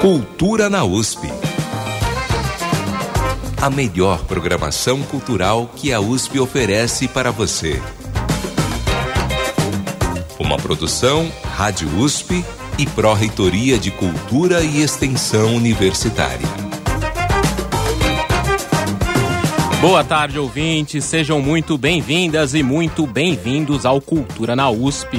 Cultura na USP. A melhor programação cultural que a USP oferece para você. Uma produção Rádio USP e Pró-Reitoria de Cultura e Extensão Universitária. Boa tarde, ouvintes. Sejam muito bem-vindas e muito bem-vindos ao Cultura na USP.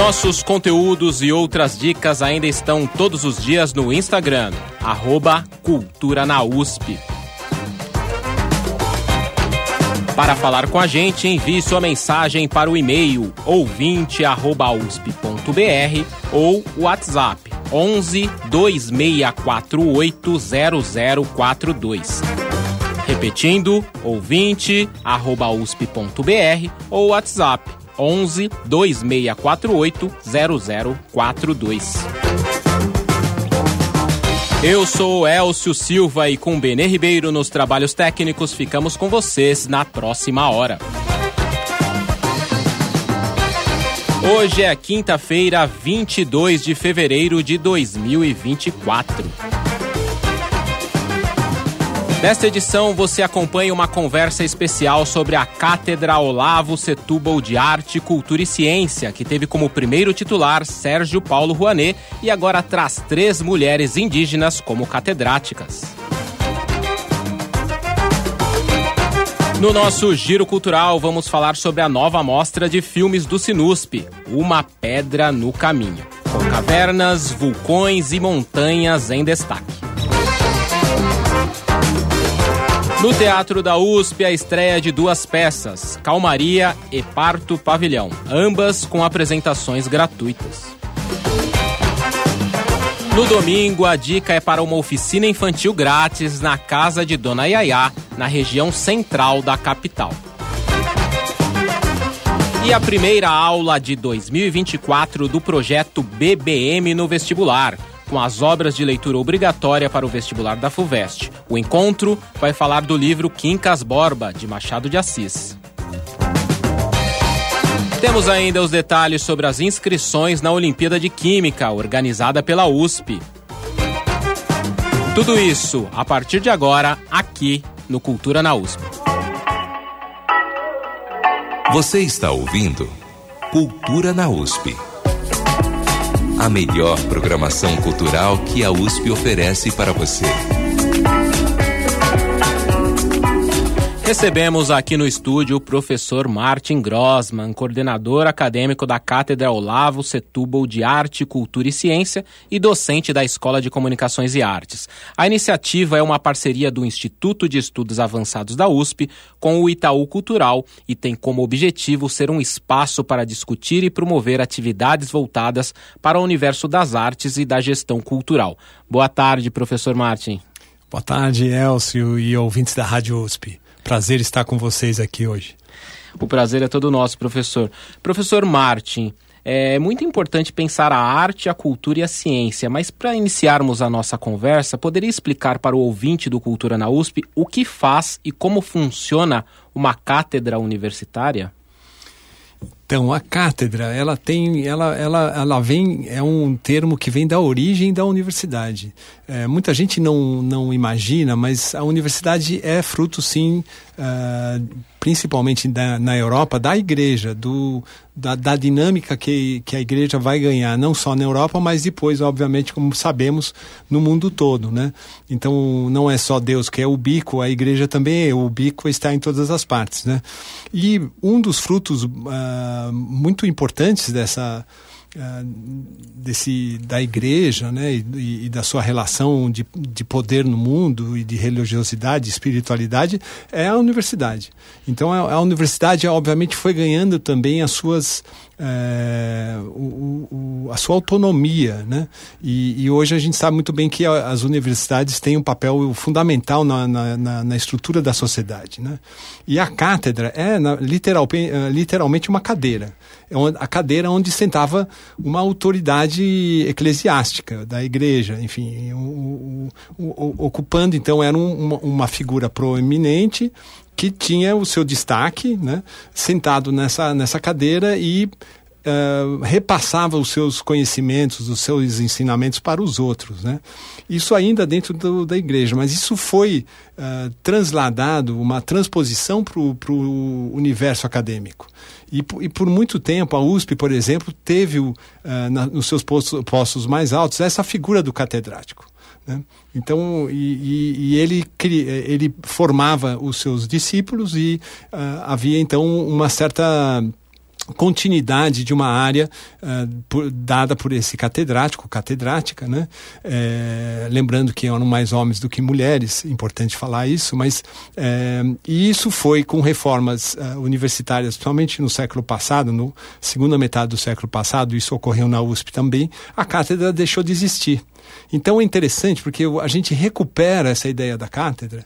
Nossos conteúdos e outras dicas ainda estão todos os dias no Instagram, arroba Cultura na USP. Para falar com a gente, envie sua mensagem para o e-mail ouvinte@usp.br ou WhatsApp 11 2648 0042. Repetindo, ouvinte@usp.br ou WhatsApp 11 2648 0042. Eu sou Elcio Silva e com Benê Ribeiro nos trabalhos técnicos ficamos com vocês na próxima hora. Hoje é quinta-feira, 22 de fevereiro de 2024. Nesta edição, você acompanha uma conversa especial sobre a Cátedra Olavo Setúbal de Arte, Cultura e Ciência, que teve como primeiro titular Sérgio Paulo Rouanet e agora traz três mulheres indígenas como catedráticas. No nosso giro cultural, vamos falar sobre a nova mostra de filmes do Sinusp, Uma Pedra no Caminho, com cavernas, vulcões e montanhas em destaque. No Teatro da USP, a estreia de duas peças, Calmaria e Parto Pavilhão, ambas com apresentações gratuitas. No domingo, a dica é para uma oficina infantil grátis na casa de Dona Yaya, na região central da capital. E a primeira aula de 2024 do projeto BBM no vestibular com as obras de leitura obrigatória para o vestibular da FUVEST. O encontro vai falar do livro Quincas Borba, de Machado de Assis. Temos ainda os detalhes sobre as inscrições na Olimpíada de Química, organizada pela USP. Tudo isso a partir de agora, aqui no Cultura na USP. Você está ouvindo Cultura na USP a melhor programação cultural que a USP oferece para você. Recebemos aqui no estúdio o professor Martin Grossman, coordenador acadêmico da Cátedra Olavo Setúbal de Arte, Cultura e Ciência e docente da Escola de Comunicações e Artes. A iniciativa é uma parceria do Instituto de Estudos Avançados da USP com o Itaú Cultural e tem como objetivo ser um espaço para discutir e promover atividades voltadas para o universo das artes e da gestão cultural. Boa tarde, professor Martin. Boa tarde, Elcio e ouvintes da Rádio USP. Prazer estar com vocês aqui hoje. O prazer é todo nosso, professor. Professor Martin, é muito importante pensar a arte, a cultura e a ciência, mas para iniciarmos a nossa conversa, poderia explicar para o ouvinte do Cultura na USP o que faz e como funciona uma cátedra universitária? Então, a cátedra, ela tem, ela, ela, ela vem, é um termo que vem da origem da universidade. É, muita gente não, não imagina, mas a universidade é fruto, sim, uh, principalmente da, na Europa, da igreja, do, da, da, dinâmica que, que a igreja vai ganhar, não só na Europa, mas depois, obviamente, como sabemos, no mundo todo. Né? Então, não é só Deus que é o bico, a igreja também é, o bico está em todas as partes. Né? E um dos frutos uh, muito importantes dessa uh, desse, da igreja né, e, e, da sua relação de, de poder no mundo e de religiosidade, espiritualidade, é a universidade. Então a, a universidade, obviamente, foi ganhando também as suas é, o, o, a sua autonomia, né? E, e, hoje a gente sabe muito bem que as universidades têm um papel fundamental na, na, na, estrutura da sociedade, né? E a cátedra é na, literal, é, literalmente uma cadeira, é a cadeira onde sentava uma autoridade eclesiástica da igreja, enfim, o, ocupando então era um, uma, uma figura proeminente que tinha o seu destaque, né, sentado nessa, nessa cadeira e uh, repassava os seus conhecimentos, os seus ensinamentos para os outros. Né? Isso ainda dentro do, da igreja, mas isso foi uh, transladado, uma transposição para o universo acadêmico. E, e, por muito tempo, a USP, por exemplo, teve uh, na, nos seus postos, postos mais altos essa figura do catedrático. Né? Então, e, e, e, ele, ele formava os seus discípulos e uh, havia então uma certa continuidade de uma área uh, por, dada por esse catedrático, catedrática, né? É, lembrando que eram mais homens do que mulheres, importante falar isso, mas é, e isso foi com reformas uh, universitárias, principalmente no século passado, no segunda metade do século passado, isso ocorreu na USP também, a cátedra deixou de existir. Então é interessante porque a gente recupera essa ideia da cátedra,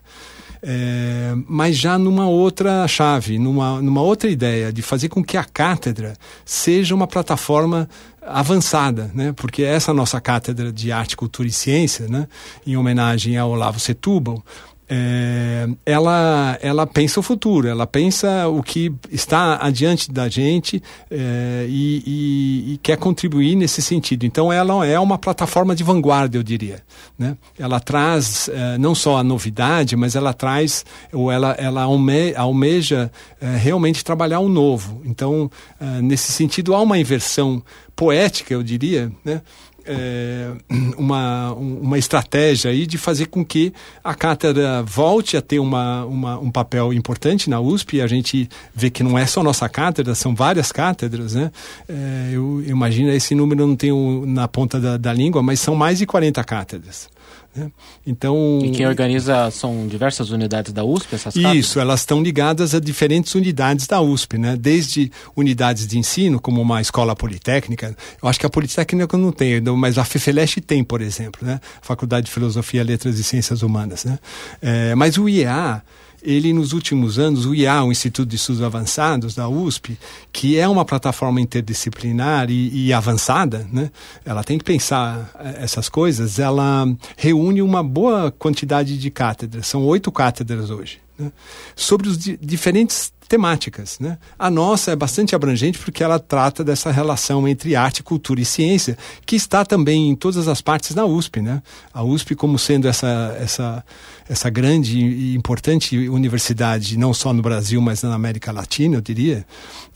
é, mas já numa outra chave, numa, numa outra ideia de fazer com que a cátedra seja uma plataforma avançada, né? Porque essa nossa cátedra de arte, cultura e ciência, né? Em homenagem ao Olavo Setúbal, é, ela, ela pensa o futuro, ela pensa o que está adiante da gente é, e, e, e, quer contribuir nesse sentido. Então, ela é uma plataforma de vanguarda, eu diria. Né? Ela traz é, não só a novidade, mas ela traz, ou ela, ela alme, almeja é, realmente trabalhar o novo. Então, é, nesse sentido, há uma inversão poética, eu diria, né? É, uma, uma estratégia aí de fazer com que a cátedra volte a ter uma, uma, um papel importante na USP. A gente vê que não é só nossa cátedra, são várias cátedras, né? É, eu, imagino esse número não tenho na ponta da, da língua, mas são mais de 40 cátedras. Né? Então, e quem organiza são diversas unidades da USP, essas? Isso, elas estão ligadas a diferentes unidades da USP, né? desde unidades de ensino, como uma escola politécnica. Eu acho que a Politécnica não tem, mas a FEFELESH tem, por exemplo, né? Faculdade de Filosofia, Letras e Ciências Humanas. Né? É, mas o IEA ele nos últimos anos, o IA, o Instituto de Estudos Avançados da USP, que é uma plataforma interdisciplinar e, e avançada, né? ela tem que pensar eh, essas coisas, ela reúne uma boa quantidade de cátedras, são oito cátedras hoje. Né? Sobre os di diferentes temáticas. Né? A nossa é bastante abrangente porque ela trata dessa relação entre arte, cultura e ciência, que está também em todas as partes da USP. Né? A USP, como sendo essa, essa, essa grande e importante universidade, não só no Brasil, mas na América Latina, eu diria,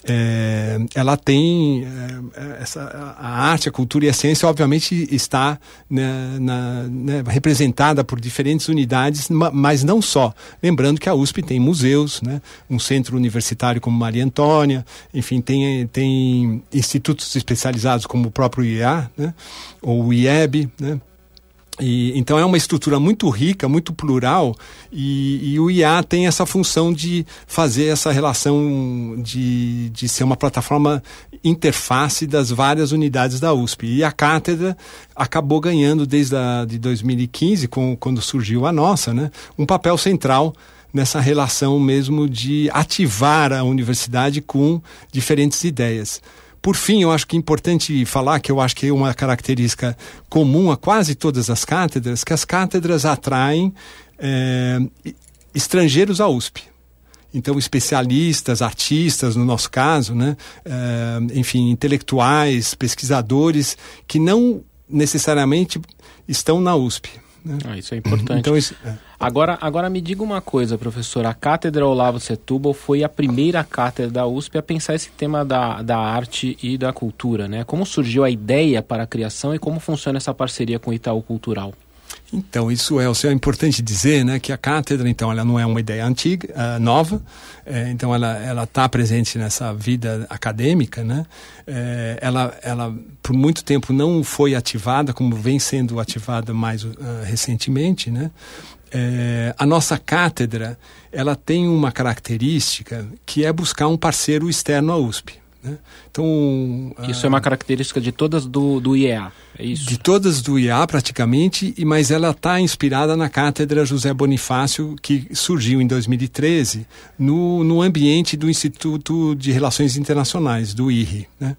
é, ela tem é, essa, a arte, a cultura e a ciência, obviamente, está né, na, né, representada por diferentes unidades, mas não só. Lembrando que a USP tem museus, né, um centro universitário como Maria Antônia, enfim, tem, tem institutos especializados como o próprio IEA, né, ou o IEB, né, e, então é uma estrutura muito rica, muito plural, e, e, o IA tem essa função de fazer essa relação de, de ser uma plataforma interface das várias unidades da USP. E a cátedra acabou ganhando desde a, de 2015, com, quando surgiu a nossa, né, um papel central nessa relação mesmo de ativar a universidade com diferentes ideias. Por fim, eu acho que é importante falar que eu acho que é uma característica comum a quase todas as cátedras, que as cátedras atraem é, estrangeiros à USP. Então, especialistas, artistas, no nosso caso, né? É, enfim, intelectuais, pesquisadores, que não necessariamente estão na USP. Né? Ah, isso é importante. Então, isso, é. Agora, agora me diga uma coisa, professor. A Cátedra Olavo Setúbal foi a primeira cátedra da USP a pensar esse tema da, da arte e da cultura, né? Como surgiu a ideia para a criação e como funciona essa parceria com o Itaú Cultural? Então, isso é, é importante dizer né, que a cátedra, então, ela não é uma ideia antiga, uh, nova, é, então ela está presente nessa vida acadêmica, né? É, ela, ela, por muito tempo, não foi ativada, como vem sendo ativada mais uh, recentemente, né? É, a nossa cátedra, ela tem uma característica que é buscar um parceiro externo à USP. Né? Então, isso é uma característica de todas do, do IEA, é isso? De todas do IEA, praticamente, mas ela está inspirada na cátedra José Bonifácio, que surgiu em 2013 no, no ambiente do Instituto de Relações Internacionais, do IRI. Né?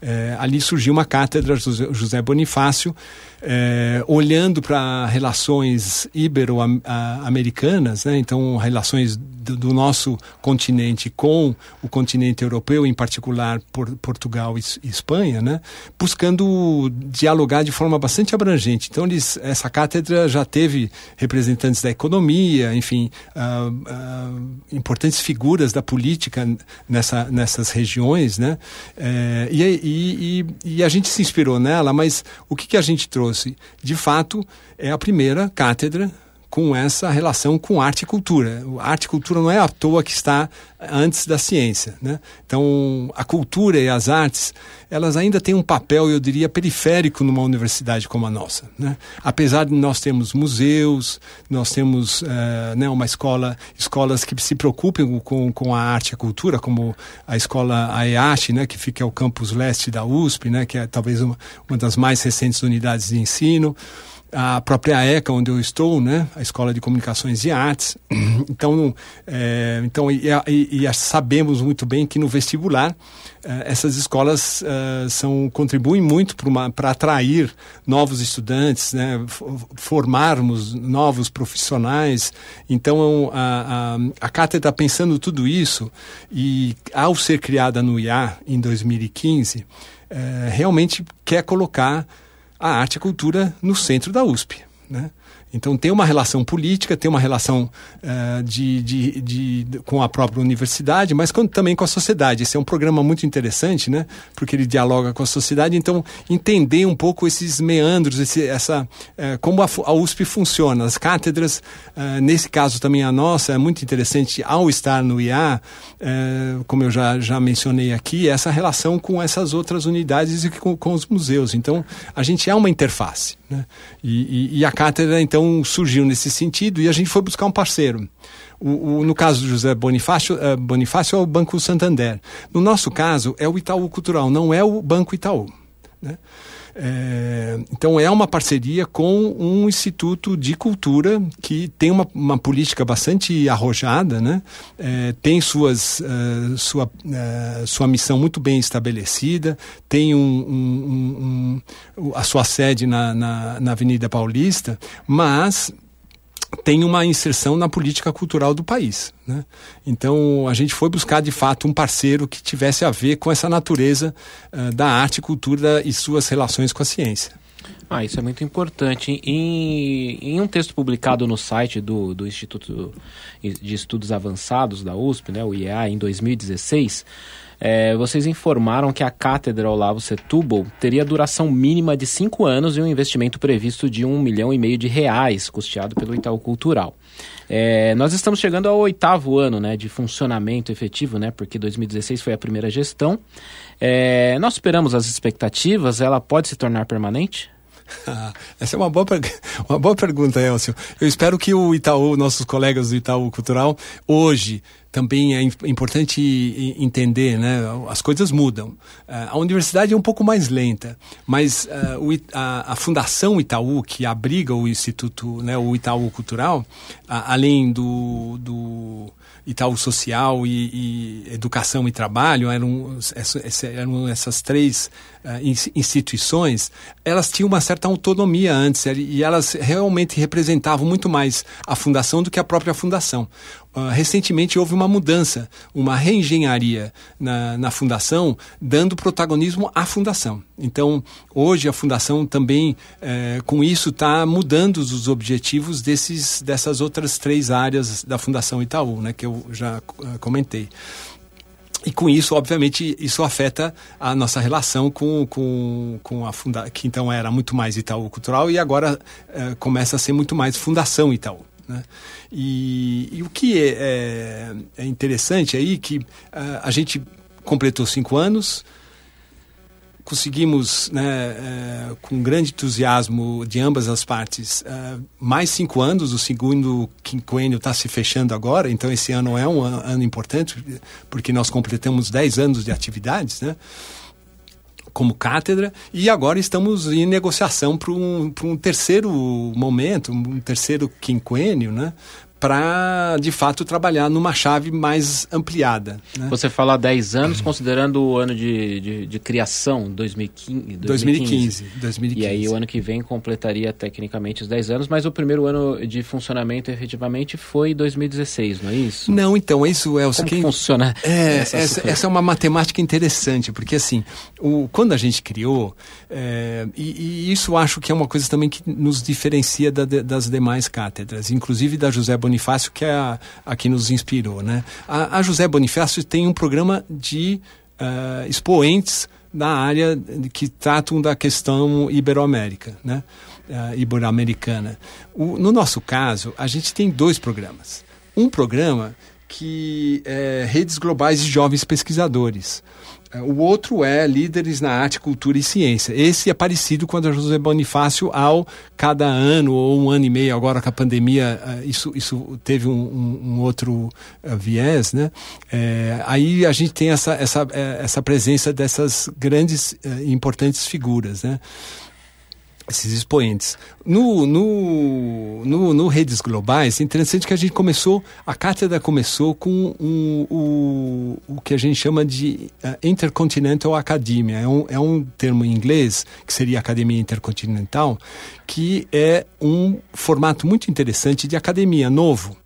É, ali surgiu uma cátedra José Bonifácio, é, olhando para relações ibero-americanas, né? então relações do, do, nosso continente com o continente europeu, em particular por, Portugal e, e, Espanha, né? buscando dialogar de forma bastante abrangente. Então, eles, essa cátedra já teve representantes da economia, enfim, uh, uh, importantes figuras da política nessa, nessas regiões, né? É, e, e, e, a gente se inspirou nela, mas o que, que a gente trouxe? Trouxe, de fato, é a primeira cátedra com essa relação com arte e cultura. A arte e cultura não é à toa que está antes da ciência. Né? Então, a cultura e as artes, elas ainda têm um papel, eu diria, periférico numa universidade como a nossa. Né? Apesar de nós termos museus, nós temos uh, né, uma escola, escolas que se preocupem com, com a arte e a cultura, como a escola AEASH, né, que fica ao campus leste da USP, né, que é talvez uma, uma das mais recentes unidades de ensino a própria ECA, onde eu estou, né, a Escola de Comunicações e Artes. Então, é, então e, e, e, sabemos muito bem que no vestibular é, essas escolas é, são contribuem muito para atrair novos estudantes, né, formarmos novos profissionais. Então, a, a, a cátedra pensando tudo isso e, ao ser criada no IA em 2015, é, realmente quer colocar a arte e a cultura no centro da USP. Né? Então tem uma relação política, tem uma relação uh, de, de, de, com a própria universidade, mas com, também com a sociedade. Esse é um programa muito interessante, né? Porque ele dialoga com a sociedade. Então entender um pouco esses meandros, esse, essa uh, como a, a, USP funciona, as cátedras. Uh, nesse caso também a nossa é muito interessante ao estar no IA, como eu já já mencionei aqui, essa relação com essas outras unidades e com, com os museus. Então a gente é uma interface, né? e, e, e a cátedra então surgiu nesse sentido e a gente foi buscar um parceiro. O, o, no caso do José Bonifácio, uh, Bonifácio é o Banco Santander. No nosso caso, é o Itaú Cultural, não é o Banco Itaú. Né? É, então é uma parceria com um instituto de cultura que tem uma, uma política bastante arrojada, né? É, tem suas, uh, sua, uh, sua missão muito bem estabelecida, tem um, um, um, a sua sede na, na, na Avenida Paulista, mas tem uma inserção na política cultural do país. Né? Então a gente foi buscar de fato um parceiro que tivesse a ver com essa natureza uh, da arte, cultura e suas relações com a ciência. Ah, isso é muito importante. Em, em um texto publicado no site do, do Instituto de Estudos Avançados da USP, né, o IEA, em 2016, é, vocês informaram que a cátedra Olavo Setúbal teria duração mínima de cinco anos e um investimento previsto de um milhão e meio de reais, custeado pelo Itaú Cultural. É, nós estamos chegando ao oitavo ano né, de funcionamento efetivo, né, porque 2016 foi a primeira gestão. É, nós superamos as expectativas, ela pode se tornar permanente? Essa é uma boa, uma boa pergunta, Elcio. Eu espero que o Itaú, nossos colegas do Itaú Cultural, hoje também é importante entender, né? As coisas mudam. Eh, a universidade é um pouco mais lenta, mas uh, a, Fundação Itaú, que abriga o Instituto, né, o Itaú Cultural, além do, do Itaú Social e, e, Educação e Trabalho, eram, eram essas três instituições, elas tinham uma certa autonomia antes e elas realmente representavam muito mais a fundação do que a própria fundação. Uh, recentemente houve uma mudança, uma reengenharia na, na fundação, dando protagonismo à fundação. Então, hoje a fundação também, eh, com isso, está mudando os objetivos desses, dessas outras três áreas da Fundação Itaú, né, que eu já uh, comentei. E com isso, obviamente, isso afeta a nossa relação com, com, com a Fundação, que então era muito mais Itaú Cultural e agora eh, começa a ser muito mais Fundação Itaú. Né? E, e, o que é, é, é interessante aí que uh, a gente completou cinco anos, conseguimos, né, é, com grande entusiasmo de ambas as partes, é, mais cinco anos. O segundo quinquênio está se fechando agora, então esse ano é um ano importante, porque nós completamos dez anos de atividades, né? como cátedra e agora estamos em negociação para um, um terceiro momento, um terceiro quinquênio, né? Para, de fato, trabalhar numa chave mais ampliada. Né? Você fala 10 anos, considerando o ano de, de, de criação, 2015, 2015, 2015. E aí o ano que vem completaria tecnicamente os 10 anos, mas o primeiro ano de funcionamento efetivamente foi 2016, não é isso? Não, então, isso é o Como que funciona? É, essa, essa, essa, é uma matemática interessante, porque assim, o, quando a gente criou, é, e, e, isso acho que é uma coisa também que nos diferencia da, das demais cátedras, inclusive da José Bonifácio Bonifácio, que é a, a que nos inspirou. Né? A, a José Bonifácio tem um programa de uh, expoentes da área que tratam da questão ibero-américa, né? Uh, ibero-americana. No nosso caso, a gente tem dois programas. Um programa que é Redes Globais de Jovens Pesquisadores. O outro é Líderes na Arte, Cultura e Ciência. Esse é parecido com o da José Bonifácio ao cada ano ou um ano e meio, agora com a pandemia, eh, isso, isso teve um, um, um outro uh, viés, né? É, aí a gente tem essa, essa, essa presença dessas grandes e importantes figuras, né? Esses expoentes. No, no, no, no, Redes Globais, é interessante que a gente começou, a cátedra começou com um, o, o que a gente chama de uh, Intercontinental Academia. É um, é um termo em inglês, que seria Academia Intercontinental, que é um formato muito interessante de academia novo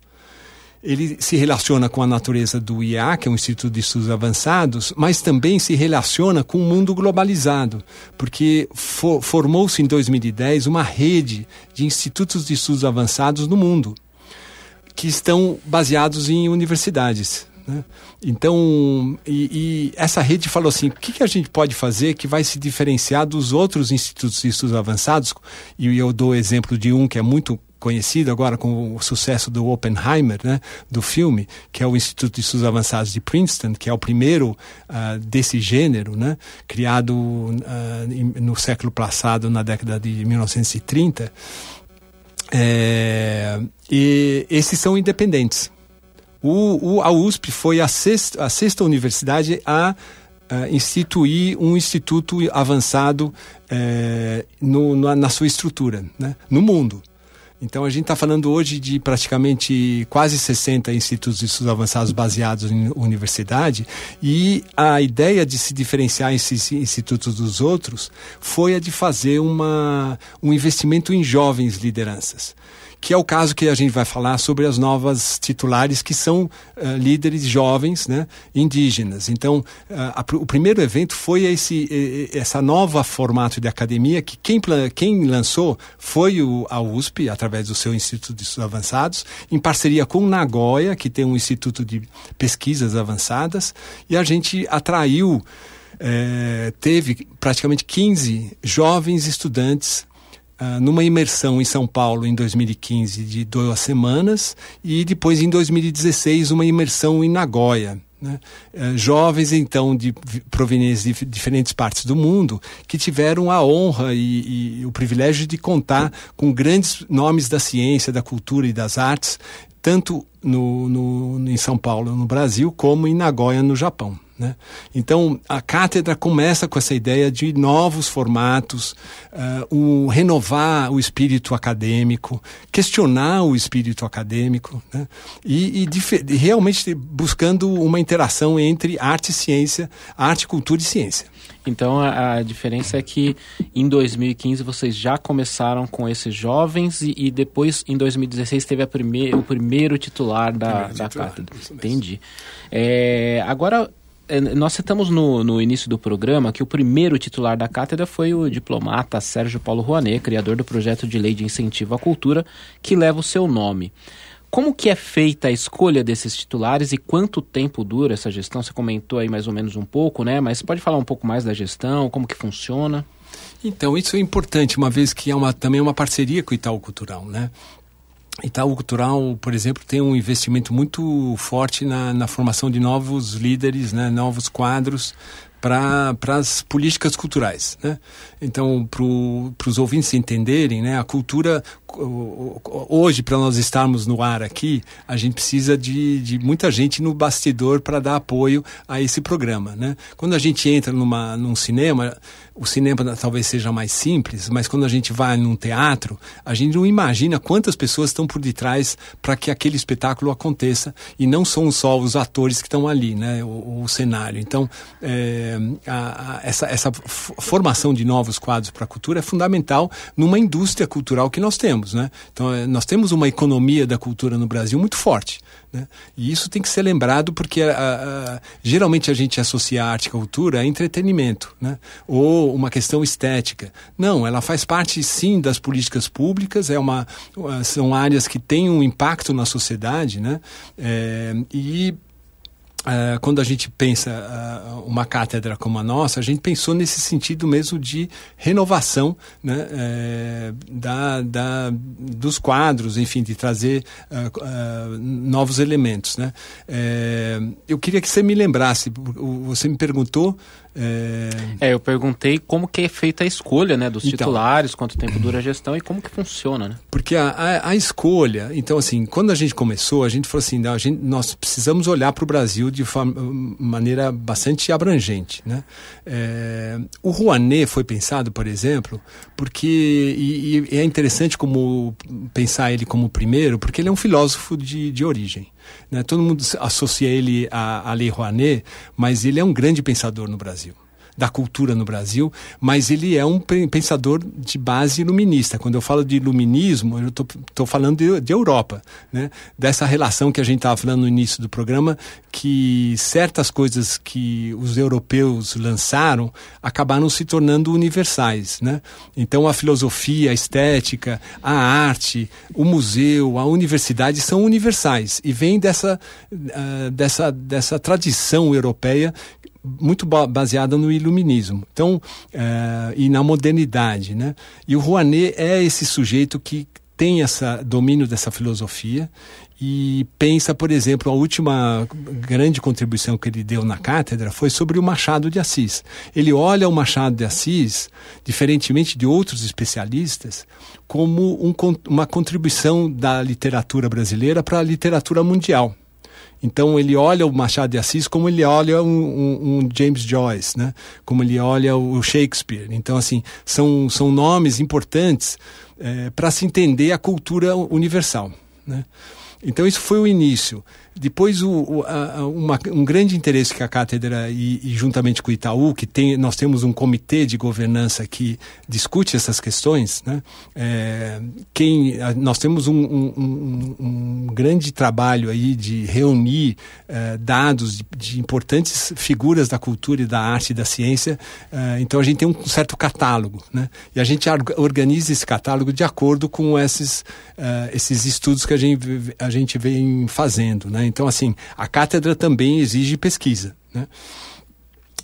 ele se relaciona com a natureza do IA, que é um Instituto de Estudos Avançados, mas também se relaciona com o mundo globalizado, porque for, formou-se em 2010 uma rede de institutos de estudos avançados no mundo, que estão baseados em universidades. Né? Então, e, e, essa rede falou assim: o que, que, a gente pode fazer que vai se diferenciar dos outros institutos de estudos avançados? E eu dou exemplo de um que é muito conhecido agora com o sucesso do Oppenheimer, né, do filme, que é o Instituto de Estudos Avançados de Princeton, que é o primeiro uh, desse gênero, né, criado uh, no século passado, na década de 1930. É, e esses são independentes. O, o, a USP foi a sexta, a sexta universidade a Uh, instituir um instituto avançado uh, no, na, na, sua estrutura, né? no mundo. Então a gente está falando hoje de praticamente quase 60 institutos de estudos avançados baseados em universidade e a ideia de se diferenciar esses institutos dos outros foi a de fazer uma, um investimento em jovens lideranças que é o caso que a gente vai falar sobre as novas titulares, que são uh, líderes jovens né, indígenas. Então, uh, o primeiro evento foi esse, essa nova formato de academia, que quem, quem lançou foi o, a USP, através do seu Instituto de Estudos Avançados, em parceria com Nagoya, que tem um Instituto de Pesquisas Avançadas, e a gente atraiu. É, teve praticamente 15 jovens estudantes Uh, numa imersão em São Paulo em 2015 de duas semanas e depois em 2016 uma imersão em Nagoya. Né? Uh, jovens então de provenientes de diferentes partes do mundo que tiveram a honra e, e, o privilégio de contar com grandes nomes da ciência, da cultura e das artes, tanto no, no, em São Paulo, no Brasil, como em Nagoya, no Japão. Né? Então, a cátedra começa com essa ideia de novos formatos, uh, o renovar o espírito acadêmico, questionar o espírito acadêmico, né? e, e realmente buscando uma interação entre arte e ciência, arte, cultura e ciência. Então a, a, diferença é que em 2015 vocês já começaram com esses jovens e, e depois em 2016 teve a prime o primeiro titular da, primeiro da titular, cátedra. Entendi. É, agora nós citamos no, no início do programa que o primeiro titular da cátedra foi o diplomata Sérgio Paulo Rouanet, criador do projeto de lei de incentivo à cultura que leva o seu nome. como que é feita a escolha desses titulares e quanto tempo dura essa gestão? Você comentou aí mais ou menos um pouco, né? Mas pode falar um pouco mais da gestão, como que funciona? Então, isso é importante, uma vez que é uma, também uma parceria com o Itaú Cultural, né? Itaú Cultural, por exemplo, tem um investimento muito forte na, na formação de novos líderes, né, novos quadros para as políticas culturais. Né? Então, para os ouvintes entenderem, né, a cultura, hoje, para nós estarmos no ar aqui, a gente precisa de, de muita gente no bastidor para dar apoio a esse programa. Né? Quando a gente entra numa, num cinema, o cinema talvez seja mais simples, mas quando a gente vai num teatro, a gente não imagina quantas pessoas estão por detrás para que aquele espetáculo aconteça e não são só os atores que estão ali, né, o, o cenário. Então, é, a, a, essa, essa formação de novos quadros para a cultura é fundamental numa indústria cultural que nós temos, né? Então, é, nós temos uma economia da cultura no Brasil muito forte. Né? E isso tem que ser lembrado porque a, a, geralmente a gente associa a arte e cultura a entretenimento, né? ou uma questão estética. Não, ela faz parte sim das políticas públicas, é uma, são áreas que têm um impacto na sociedade, né? É, e Uh, quando a gente pensa uh, uma cátedra como a nossa, a gente pensou nesse sentido mesmo de renovação né, uh, da, da, dos quadros, enfim, de trazer uh, novos elementos. Né? Eh, eu queria que você me lembrasse, você me perguntou é... é... eu perguntei como que é feita a escolha né, dos então, titulares, quanto tempo dura a gestão e como que funciona, né? Porque a, a, a escolha, então assim, quando a gente começou, a gente falou assim, a gente, nós precisamos olhar para o Brasil de maneira bastante abrangente, né? É, o Rouanet foi pensado, por exemplo, porque, e, e é interessante como pensar ele como primeiro, porque ele é um filósofo de, de origem. Né? Todo mundo associa ele à, à Lei Rouanet, mas ele é um grande pensador no Brasil da cultura no Brasil, mas ele é um pensador de base iluminista. Quando eu falo de iluminismo, eu estou falando de, de, Europa, né? dessa relação que a gente estava falando no início do programa, que certas coisas que os europeus lançaram acabaram se tornando universais. Né? Então a filosofia, a estética, a arte, o museu, a universidade são universais e vem dessa, uh, dessa, dessa tradição europeia muito baseada no iluminismo então uh, e na modernidade né e o Rouanet é esse sujeito que tem essa domínio dessa filosofia e pensa, por exemplo, a última grande contribuição que ele deu na cátedra foi sobre o Machado de Assis. Ele olha o Machado de Assis, diferentemente de outros especialistas, como um, uma contribuição da literatura brasileira para a literatura mundial. Então ele olha o Machado de Assis como ele olha um, um, um, James Joyce, né? Como ele olha o Shakespeare. Então assim são são nomes importantes é, para se entender a cultura universal, né? Então isso foi o início. Depois, o, o, a, uma, um grande interesse que a cátedra, e, e, juntamente com o Itaú, que tem, nós temos um comitê de governança que discute essas questões, né? É, quem, nós temos um, um, um, grande trabalho aí de reunir é, dados de, de, importantes figuras da cultura e da arte e da ciência, é, então a gente tem um certo catálogo, né? E a gente organiza esse catálogo de acordo com esses, é, esses estudos que a gente, a gente vem fazendo, né? Então, assim, a cátedra também exige pesquisa. Né?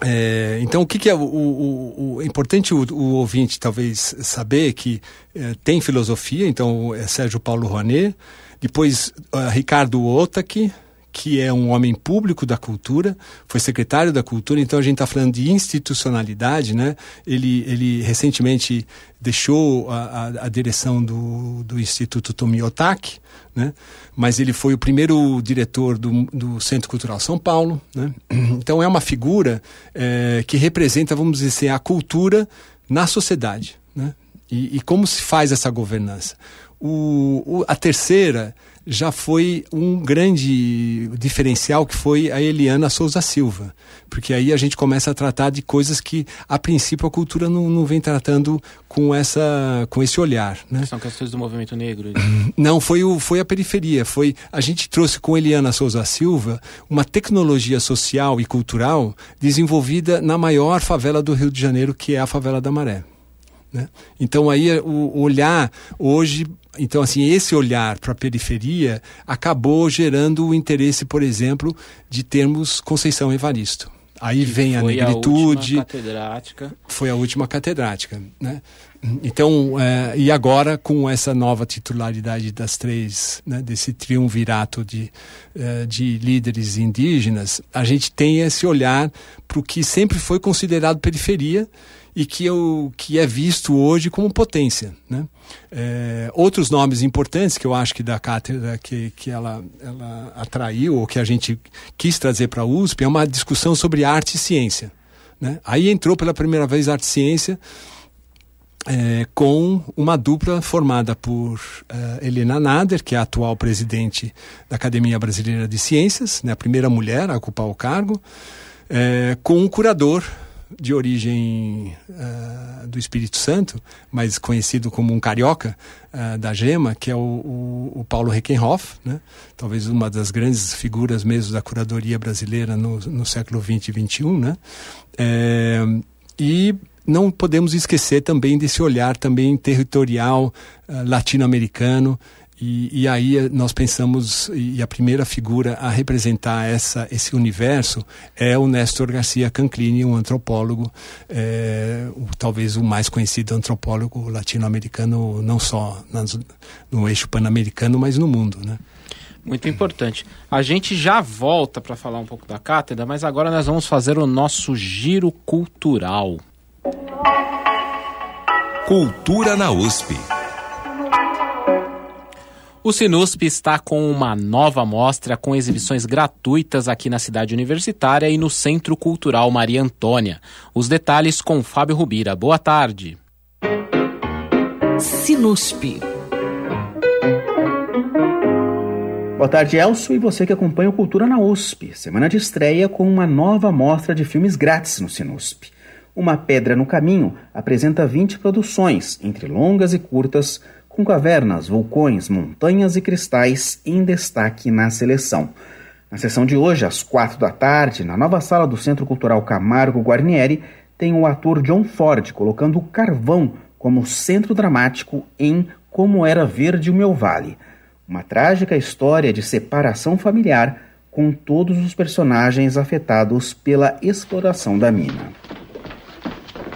É, então, o que, que é o, o, o é importante o, o, ouvinte talvez saber que é, tem filosofia, então é Sérgio Paulo Rouanet, depois uh, Ricardo Otaki, que é um homem público da cultura, foi secretário da cultura, então a gente está falando de institucionalidade, né? Ele, ele recentemente deixou a, a, a direção do, do Instituto Tomiotaki, né? Mas ele foi o primeiro diretor do, do Centro Cultural São Paulo, né? Então é uma figura é, que representa, vamos dizer assim, a cultura na sociedade, né? E, e como se faz essa governança? O, o, a terceira já foi um grande diferencial que foi a Eliana Souza Silva, porque aí a gente começa a tratar de coisas que a princípio a cultura não, não vem tratando com essa com esse olhar, né? São questões do movimento negro. Não, foi o foi a periferia, foi a gente trouxe com Eliana Souza Silva uma tecnologia social e cultural desenvolvida na maior favela do Rio de Janeiro, que é a favela da Maré. Né? Então aí o olhar hoje, então assim esse olhar para a periferia acabou gerando o interesse, por exemplo, de termos Conceição Evaristo. Aí vem a negritude. A catedrática. Foi a última catedrática, né? Então, é, e agora com essa nova titularidade das três, né, desse triunvirato de, é, de líderes indígenas, a gente tem esse olhar para o que sempre foi considerado periferia e que, eu, que é visto hoje como potência. Né? É, outros nomes importantes que eu acho que da cátedra que, que ela, ela atraiu ou que a gente quis trazer para a USP é uma discussão sobre arte e ciência. Né? Aí entrou pela primeira vez arte e ciência é, com uma dupla formada por uh, Helena Nader, que é a atual presidente da Academia Brasileira de Ciências, né, a primeira mulher a ocupar o cargo, é, com um curador de origem uh, do Espírito Santo, mas conhecido como um carioca uh, da Gema, que é o, o, o Paulo Reckenhoff, né? talvez uma das grandes figuras mesmo da curadoria brasileira no, no século XX e XXI. Né? É, e não podemos esquecer também desse olhar também territorial uh, latino-americano e, e, aí nós pensamos, e a primeira figura a representar essa, esse universo é o Néstor Garcia Canclini, um antropólogo, é, o, talvez o mais conhecido antropólogo latino-americano, não só nas, no eixo pan-americano, mas no mundo. Né? Muito importante. A gente já volta para falar um pouco da cátedra, mas agora nós vamos fazer o nosso giro cultural. Cultura na USP. O Sinusp está com uma nova mostra com exibições gratuitas aqui na cidade universitária e no Centro Cultural Maria Antônia. Os detalhes com Fábio Rubira. Boa tarde. Sinusp. Boa tarde, Elcio, e você que acompanha o Cultura na USP. Semana de estreia com uma nova mostra de filmes grátis no Sinusp. Uma Pedra no Caminho apresenta 20 produções, entre longas e curtas, com cavernas, vulcões, montanhas e cristais em destaque na seleção. Na sessão de hoje, às quatro da tarde, na nova sala do Centro Cultural Camargo Guarnieri, tem o ator John Ford colocando o carvão como centro dramático em Como Era Verde o Meu Vale. Uma trágica história de separação familiar com todos os personagens afetados pela exploração da mina.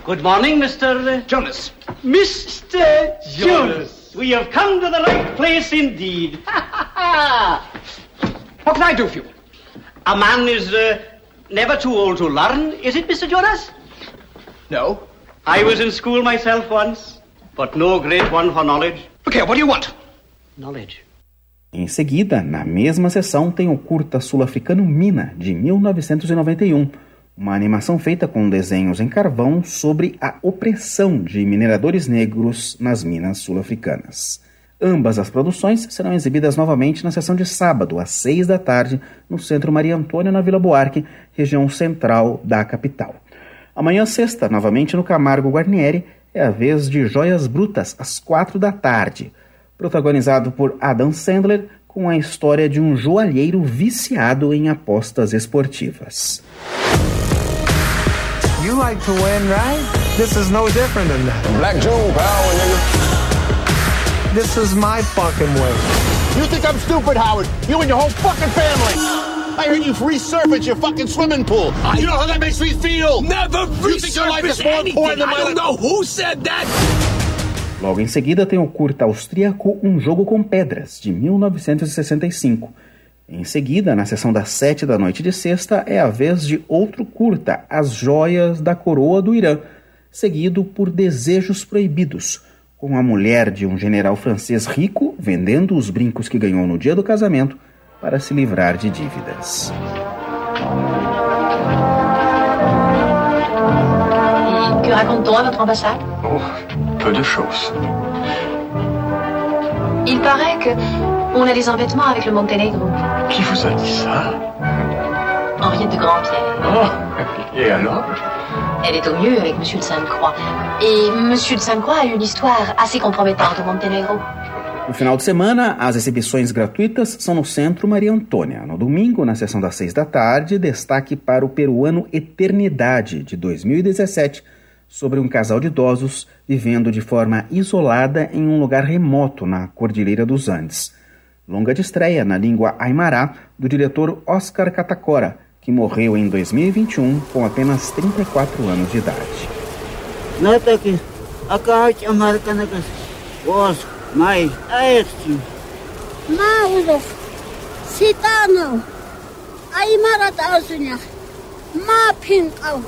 Good morning, Mr. Jonas. Mr. Jonas. We have come to the right place indeed. what can I do for you? A man is uh, never too old to learn, is it, Mr. Jonas? No. I was in school myself once, but no great one for knowledge. Okay, what do you want? Knowledge. Em seguida, na mesma sessão, tem o curta sul-africano Mina, de 1991 uma animação feita com desenhos em carvão sobre a opressão de mineradores negros nas minas sul-africanas. Ambas as produções serão exibidas novamente na sessão de sábado, às seis da tarde, no Centro Maria Antônia, na Vila Buarque, região central da capital. Amanhã, sexta, novamente no Camargo Guarnieri, é a vez de Joias Brutas, às quatro da tarde. Protagonizado por Adam Sandler, com a história de um joalheiro viciado em apostas esportivas. You like to win, right? This is no different than that. Black June power, nigga. This is my fucking way. You think I'm stupid, Howard? You and your whole fucking family. I heard you resurface your fucking swimming pool. You know how that makes me feel? Never You think your life is more important than I don't know who said that. Logo em seguida tem o curta austríaco Um Jogo com Pedras, de 1965. Em seguida, na sessão das sete da noite de sexta, é a vez de outro curta, As Joias da Coroa do Irã, seguido por Desejos Proibidos, com a mulher de um general francês rico vendendo os brincos que ganhou no dia do casamento para se livrar de dívidas. Que raconte-t-on à votre ambassade Oh, peu de choses. Il paraît que on a des embêtements avec le Monténégro. Qui vous a dit ça Henriette de Grandpierre. Oh, et alors Elle est au mieux avec Monsieur de Sainte-Croix. Et Monsieur de Sainte-Croix a une histoire assez compromettante au Monténégro. No final de semana, as exibições gratuitas são no Centro Maria Antônia. No domingo, na sessão das seis da tarde, destaque para o peruano Eternidade, de 2017, sobre um casal de idosos vivendo de forma isolada em um lugar remoto na Cordilheira dos Andes. Longa de estreia na língua aimará do diretor Oscar Catacora, que morreu em 2021 com apenas 34 anos de idade. Mauros, sitano, aimara tausunya, mapinkau,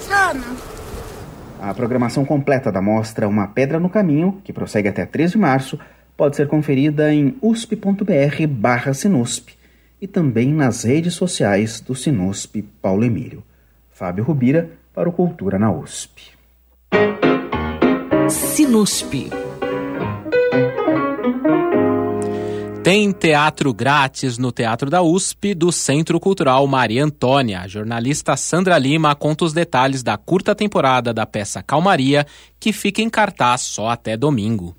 sana. A programação completa da mostra Uma Pedra no Caminho, que prossegue até 3 de março, pode ser conferida em usp.br Sinusp e também nas redes sociais do Sinusp Paulo Emílio. Fábio Rubira para o Cultura na USP. Sinusp. Tem teatro grátis no Teatro da USP do Centro Cultural Maria Antônia. A jornalista Sandra Lima conta os detalhes da curta temporada da peça Calmaria, que fica em cartaz só até domingo.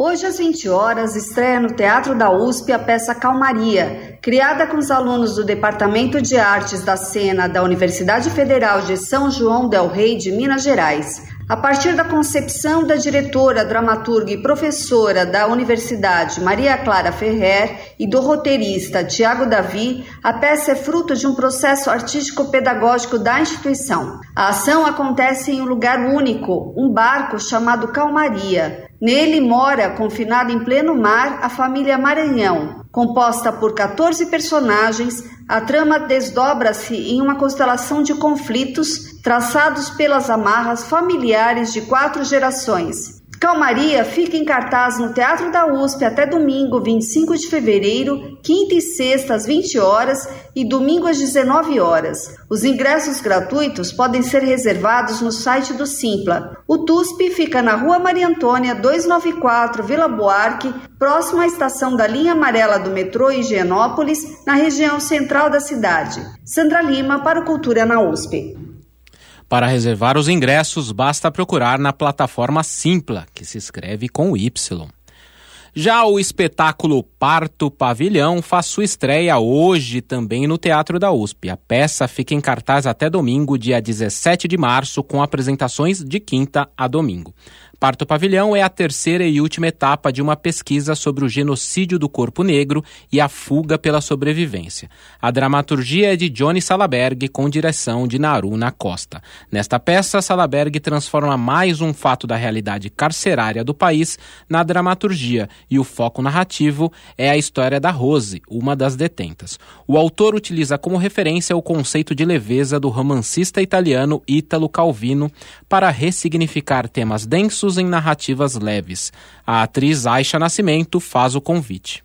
Hoje às 20 horas estreia no Teatro da USP a peça Calmaria, criada com os alunos do Departamento de Artes da Cena da Universidade Federal de São João del Rei de Minas Gerais. A partir da concepção da diretora, dramaturga e professora da Universidade Maria Clara Ferrer e do roteirista Tiago Davi, a peça é fruto de um processo artístico-pedagógico da instituição. A ação acontece em um lugar único, um barco chamado Calmaria. Nele mora, confinada em pleno mar, a família Maranhão. Composta por 14 personagens, a trama desdobra-se em uma constelação de conflitos traçados pelas amarras familiares de quatro gerações. Calmaria fica em cartaz no Teatro da USP até domingo, 25 de fevereiro, quinta e sexta às 20 horas e domingo às 19 horas. Os ingressos gratuitos podem ser reservados no site do Simpla. O TUSP fica na Rua Maria Antônia, 294, Vila Buarque, próximo à estação da linha amarela do metrô Higienópolis, na região central da cidade. Sandra Lima para o Cultura na USP. Para reservar os ingressos, basta procurar na plataforma Simpla, que se escreve com Y. Já o espetáculo Parto Pavilhão faz sua estreia hoje também no Teatro da USP. A peça fica em cartaz até domingo, dia 17 de março, com apresentações de quinta a domingo. Parto Pavilhão é a terceira e última etapa de uma pesquisa sobre o genocídio do corpo negro e a fuga pela sobrevivência. A dramaturgia é de Johnny Salaberg, com direção de Naruna Costa. Nesta peça, Salaberg transforma mais um fato da realidade carcerária do país na dramaturgia e o foco narrativo é a história da Rose, uma das detentas. O autor utiliza como referência o conceito de leveza do romancista italiano Ítalo Calvino para ressignificar temas densos em narrativas leves. A atriz Aisha Nascimento faz o convite.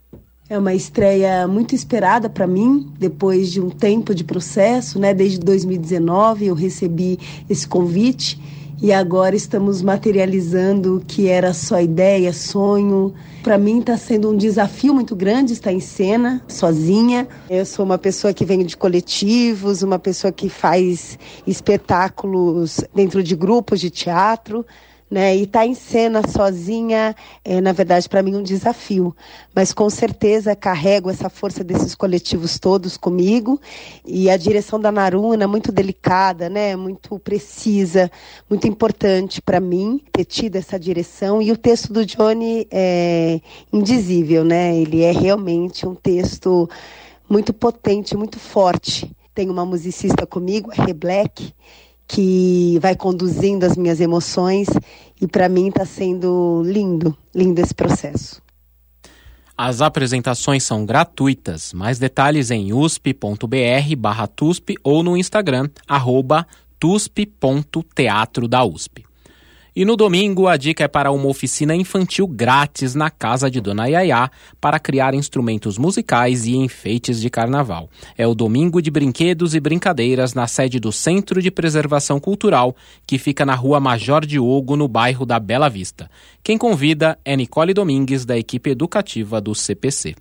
É uma estreia muito esperada para mim, depois de um tempo de processo, né? Desde 2019 eu recebi esse convite e agora estamos materializando o que era só ideia, sonho. Para mim está sendo um desafio muito grande estar em cena, sozinha. Eu sou uma pessoa que vem de coletivos, uma pessoa que faz espetáculos dentro de grupos de teatro né? E estar tá em cena sozinha é, na verdade, para mim um desafio. Mas com certeza carrego essa força desses coletivos todos comigo e a direção da Naruna muito delicada, né? Muito precisa, muito importante para mim ter tido essa direção e o texto do Johnny é indizível, né? Ele é realmente um texto muito potente, muito forte. Tem uma musicista comigo, a Reblack, que vai conduzindo as minhas emoções e para mim está sendo lindo, lindo esse processo. As apresentações são gratuitas. Mais detalhes em usp.br/tusp ou no Instagram tusp.teatro da USP. E no domingo, a dica é para uma oficina infantil grátis na casa de Dona Yaya para criar instrumentos musicais e enfeites de carnaval. É o Domingo de Brinquedos e Brincadeiras na sede do Centro de Preservação Cultural, que fica na rua Major Diogo, no bairro da Bela Vista. Quem convida é Nicole Domingues, da equipe educativa do CPC.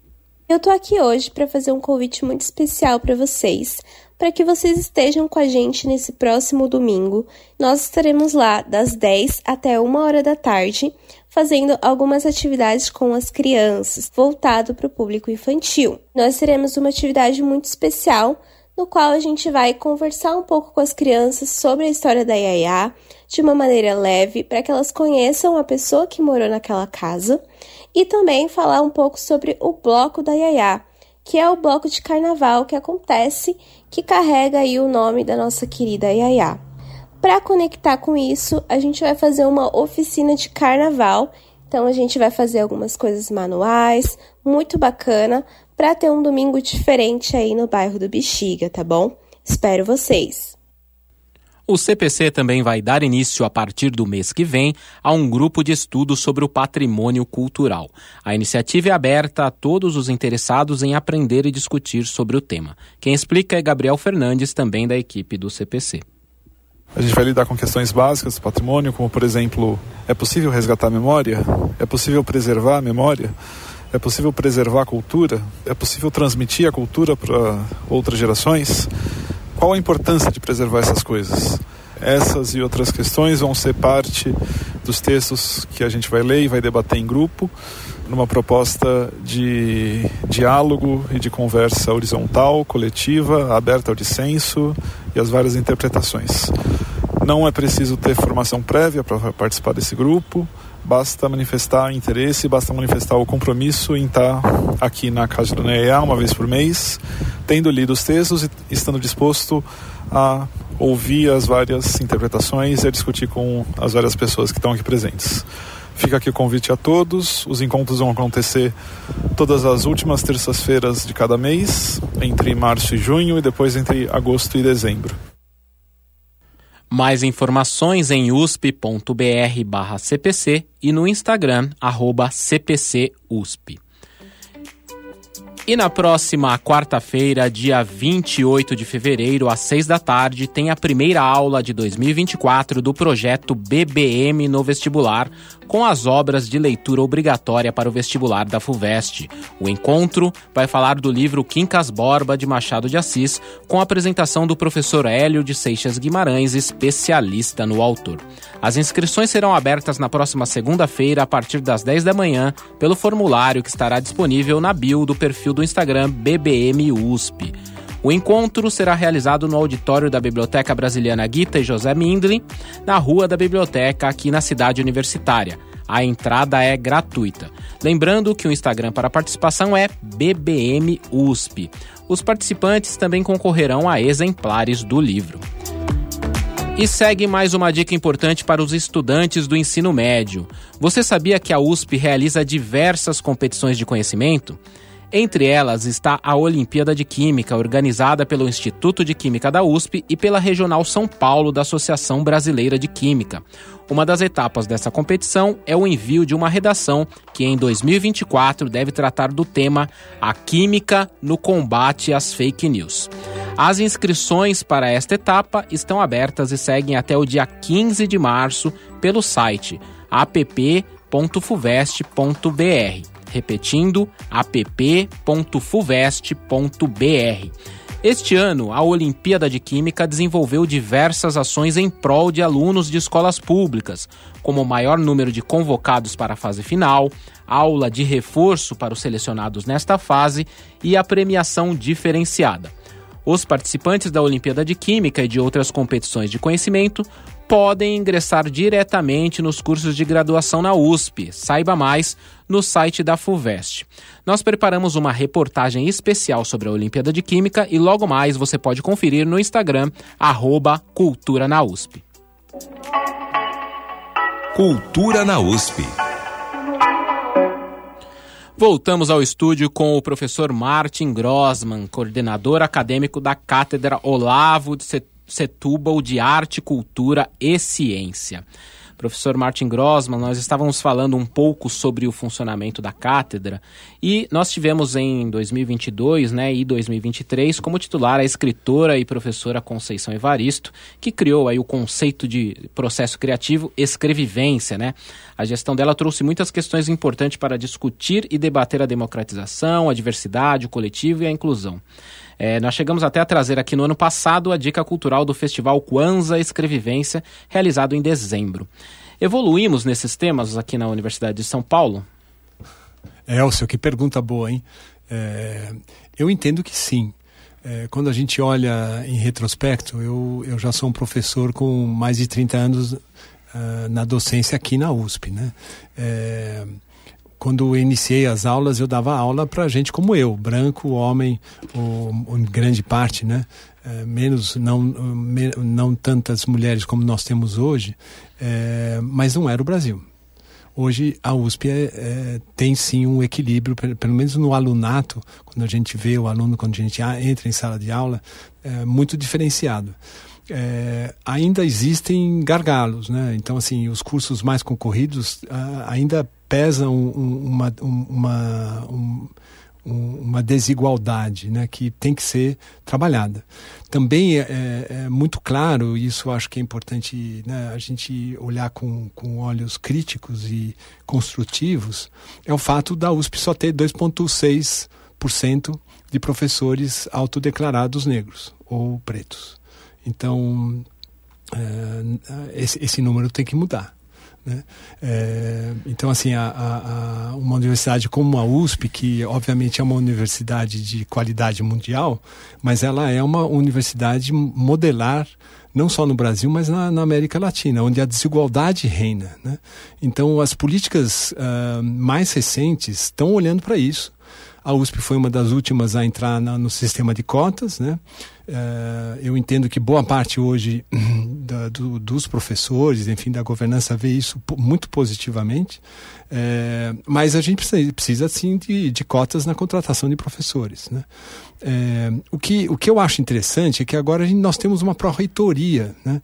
Eu tô aqui hoje para fazer um convite muito especial para vocês, para que vocês estejam com a gente nesse próximo domingo. Nós estaremos lá das 10 até 1 hora da tarde, fazendo algumas atividades com as crianças, voltado para o público infantil. Nós teremos uma atividade muito especial no qual a gente vai conversar um pouco com as crianças sobre a história da Yaya de uma maneira leve, para que elas conheçam a pessoa que morou naquela casa e também falar um pouco sobre o bloco da Yaya, que é o bloco de carnaval que acontece, que carrega aí o nome da nossa querida Yaya. Para conectar com isso, a gente vai fazer uma oficina de carnaval. Então a gente vai fazer algumas coisas manuais, muito bacana, para ter um domingo diferente aí no bairro do Bexiga, tá bom? Espero vocês. O CPC também vai dar início, a partir do mês que vem, a um grupo de estudos sobre o patrimônio cultural. A iniciativa é aberta a todos os interessados em aprender e discutir sobre o tema. Quem explica é Gabriel Fernandes, também da equipe do CPC. A gente vai lidar com questões básicas do patrimônio, como, por exemplo, é possível resgatar a memória? É possível preservar a memória? É possível preservar a cultura? É possível transmitir a cultura para outras gerações? Qual a importância de preservar essas coisas? Essas e outras questões vão ser parte dos textos que a gente vai ler e vai debater em grupo, numa proposta de diálogo e de conversa horizontal, coletiva, aberta ao dissenso e às várias interpretações. Não é preciso ter formação prévia para participar desse grupo basta manifestar interesse, basta manifestar o compromisso em estar aqui na Casa do NEA uma vez por mês, tendo lido os textos e estando disposto a ouvir as várias interpretações e a discutir com as várias pessoas que estão aqui presentes. Fica aqui o convite a todos. Os encontros vão acontecer todas as últimas terças-feiras de cada mês, entre março e junho, e depois entre agosto e dezembro. Mais informações em usp.br/cpc e no Instagram @cpcusp. E na próxima quarta-feira, dia 28 de fevereiro, às 6 da tarde, tem a primeira aula de 2024 do projeto BBM no vestibular, com as obras de leitura obrigatória para o vestibular da FUVEST. O encontro vai falar do livro Quincas Borba, de Machado de Assis, com a apresentação do professor Hélio de Seixas Guimarães, especialista no autor. As inscrições serão abertas na próxima segunda-feira, a partir das 10 da manhã, pelo formulário que estará disponível na bio do perfil do Instagram BBM USP. O encontro será realizado no auditório da Biblioteca Brasiliana Guita e José Mindlin, na Rua da Biblioteca, aqui na cidade universitária. A entrada é gratuita. Lembrando que o Instagram para participação é BBM USP. Os participantes também concorrerão a exemplares do livro. E segue mais uma dica importante para os estudantes do ensino médio. Você sabia que a USP realiza diversas competições de conhecimento? Entre elas está a Olimpíada de Química, organizada pelo Instituto de Química da USP e pela Regional São Paulo da Associação Brasileira de Química. Uma das etapas dessa competição é o envio de uma redação que em 2024 deve tratar do tema A Química no Combate às Fake News. As inscrições para esta etapa estão abertas e seguem até o dia 15 de março pelo site app.fuvest.br repetindo app.fuvest.br. Este ano, a Olimpíada de Química desenvolveu diversas ações em prol de alunos de escolas públicas, como o maior número de convocados para a fase final, aula de reforço para os selecionados nesta fase e a premiação diferenciada. Os participantes da Olimpíada de Química e de outras competições de conhecimento podem ingressar diretamente nos cursos de graduação na USP. Saiba mais no site da FUVEST. Nós preparamos uma reportagem especial sobre a Olimpíada de Química e logo mais você pode conferir no Instagram, arroba Cultura na USP. Cultura na USP. Voltamos ao estúdio com o professor Martin Grossman, coordenador acadêmico da Cátedra Olavo de Setúbal de Arte, Cultura e Ciência. Professor Martin Grossman, nós estávamos falando um pouco sobre o funcionamento da cátedra e nós tivemos em 2022 né, e 2023 como titular a escritora e professora Conceição Evaristo, que criou aí o conceito de processo criativo escrevivência. Né? A gestão dela trouxe muitas questões importantes para discutir e debater a democratização, a diversidade, o coletivo e a inclusão. É, nós chegamos até a trazer aqui no ano passado a dica cultural do Festival Kwanzaa Escrevivência, realizado em dezembro. Evoluímos nesses temas aqui na Universidade de São Paulo? Elcio, que pergunta boa, hein? É, eu entendo que sim. É, quando a gente olha em retrospecto, eu, eu já sou um professor com mais de 30 anos uh, na docência aqui na USP, né? É, quando eu iniciei as aulas, eu dava aula para gente como eu, branco, homem, ou, ou em grande parte, né? É, menos, não, me, não tantas mulheres como nós temos hoje, é, mas não era o Brasil. Hoje a USP é, é, tem sim um equilíbrio, pelo menos no alunato, quando a gente vê o aluno, quando a gente entra em sala de aula, é muito diferenciado. É, ainda existem gargalos, né? Então, assim, os cursos mais concorridos ainda pesam um, uma, um, uma, um, uma desigualdade né, que tem que ser trabalhada. Também é, é, é muito claro, isso acho que é importante né, a gente olhar com, com olhos críticos e construtivos, é o fato da USP só ter 2,6% de professores autodeclarados negros ou pretos. Então, é, esse, esse número tem que mudar. Né? É, então, assim, a, a, a, uma universidade como a USP, que obviamente é uma universidade de qualidade mundial, mas ela é uma universidade modelar não só no Brasil, mas na, na América Latina, onde a desigualdade reina. Né? Então, as políticas uh, mais recentes estão olhando para isso. A USP foi uma das últimas a entrar na, no sistema de cotas, né? Uh, eu entendo que boa parte hoje da, do, dos professores, enfim, da governança vê isso muito positivamente, uh, mas a gente precisa, precisa sim de, de, cotas na contratação de professores. Né? Uh, o, que, o que eu acho interessante é que agora gente, nós temos uma pró-reitoria, né?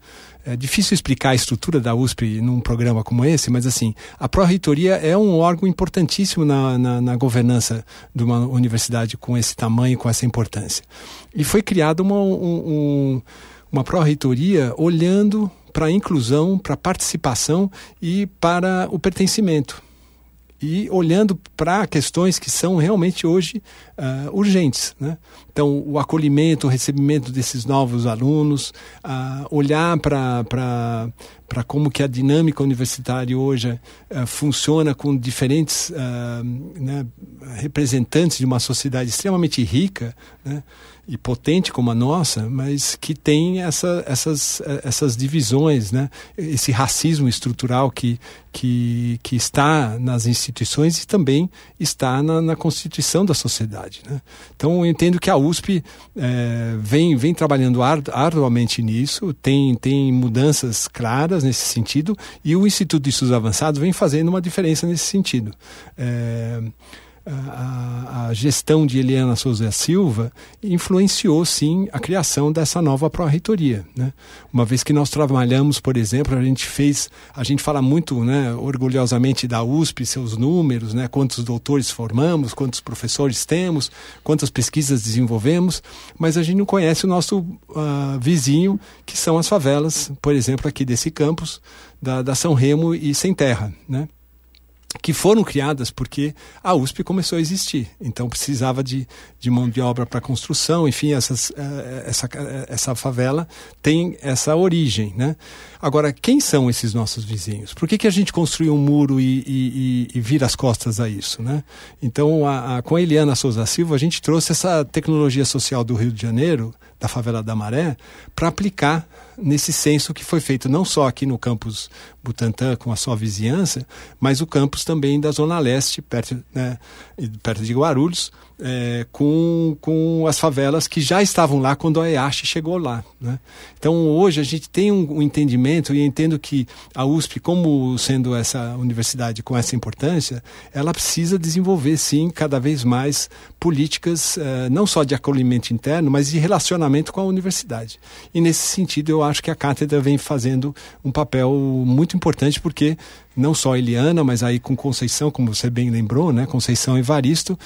É difícil explicar a estrutura da USP num programa como esse, mas assim, a pró-reitoria é um órgão importantíssimo na, na, na, governança de uma universidade com esse tamanho, com essa importância. E foi criada uma, um, uma pró-reitoria olhando para a inclusão, para a participação e para o pertencimento e olhando para questões que são realmente hoje uh, urgentes. Né? Então, o acolhimento, o recebimento desses novos alunos, uh, olhar para como que a dinâmica universitária hoje uh, funciona com diferentes né, representantes de uma sociedade extremamente rica, né? E potente como a nossa, mas que tem essa, essas, essas divisões, né? esse racismo estrutural que, que, que está nas instituições e também está na, na constituição da sociedade. Né? Então, eu entendo que a USP é, vem, vem trabalhando arduamente nisso, tem, tem mudanças claras nesse sentido, e o Instituto de Estudos Avançados vem fazendo uma diferença nesse sentido. É, a, a, gestão de Eliana Souza Silva influenciou sim a criação dessa nova pró-reitoria. Né? Uma vez que nós trabalhamos, por exemplo, a gente fez, a gente fala muito né, orgulhosamente da USP, seus números, né, quantos doutores formamos, quantos professores temos, quantas pesquisas desenvolvemos, mas a gente não conhece o nosso uh, vizinho, que são as favelas, por exemplo, aqui desse campus, da, da São Remo e Sem Terra. Né? Que foram criadas porque a USP começou a existir. Então precisava de, de mão de obra para construção, enfim, essas, eh, essa, eh, essa favela tem essa origem. Né? Agora, quem são esses nossos vizinhos? Por que, que a gente construiu um muro e, e, e vira as costas a isso? Né? Então, a, a, com a Eliana Souza Silva, a gente trouxe essa tecnologia social do Rio de Janeiro, da favela da Maré, para aplicar nesse censo que foi feito não só aqui no campus Butantã, com a sua vizinhança, mas o campus também da Zona Leste, perto, né, perto de Guarulhos, é, com, com as favelas que já estavam lá quando a EASH chegou lá. Né? Então hoje a gente tem um, um, entendimento e entendo que a USP, como sendo essa universidade com essa importância, ela precisa desenvolver sim cada vez mais políticas é, não só de acolhimento interno, mas de relacionamento com a universidade. E nesse sentido eu acho que a cátedra vem fazendo um papel muito importante porque não só Eliana, mas aí com Conceição, como você bem lembrou, né? Conceição Evaristo,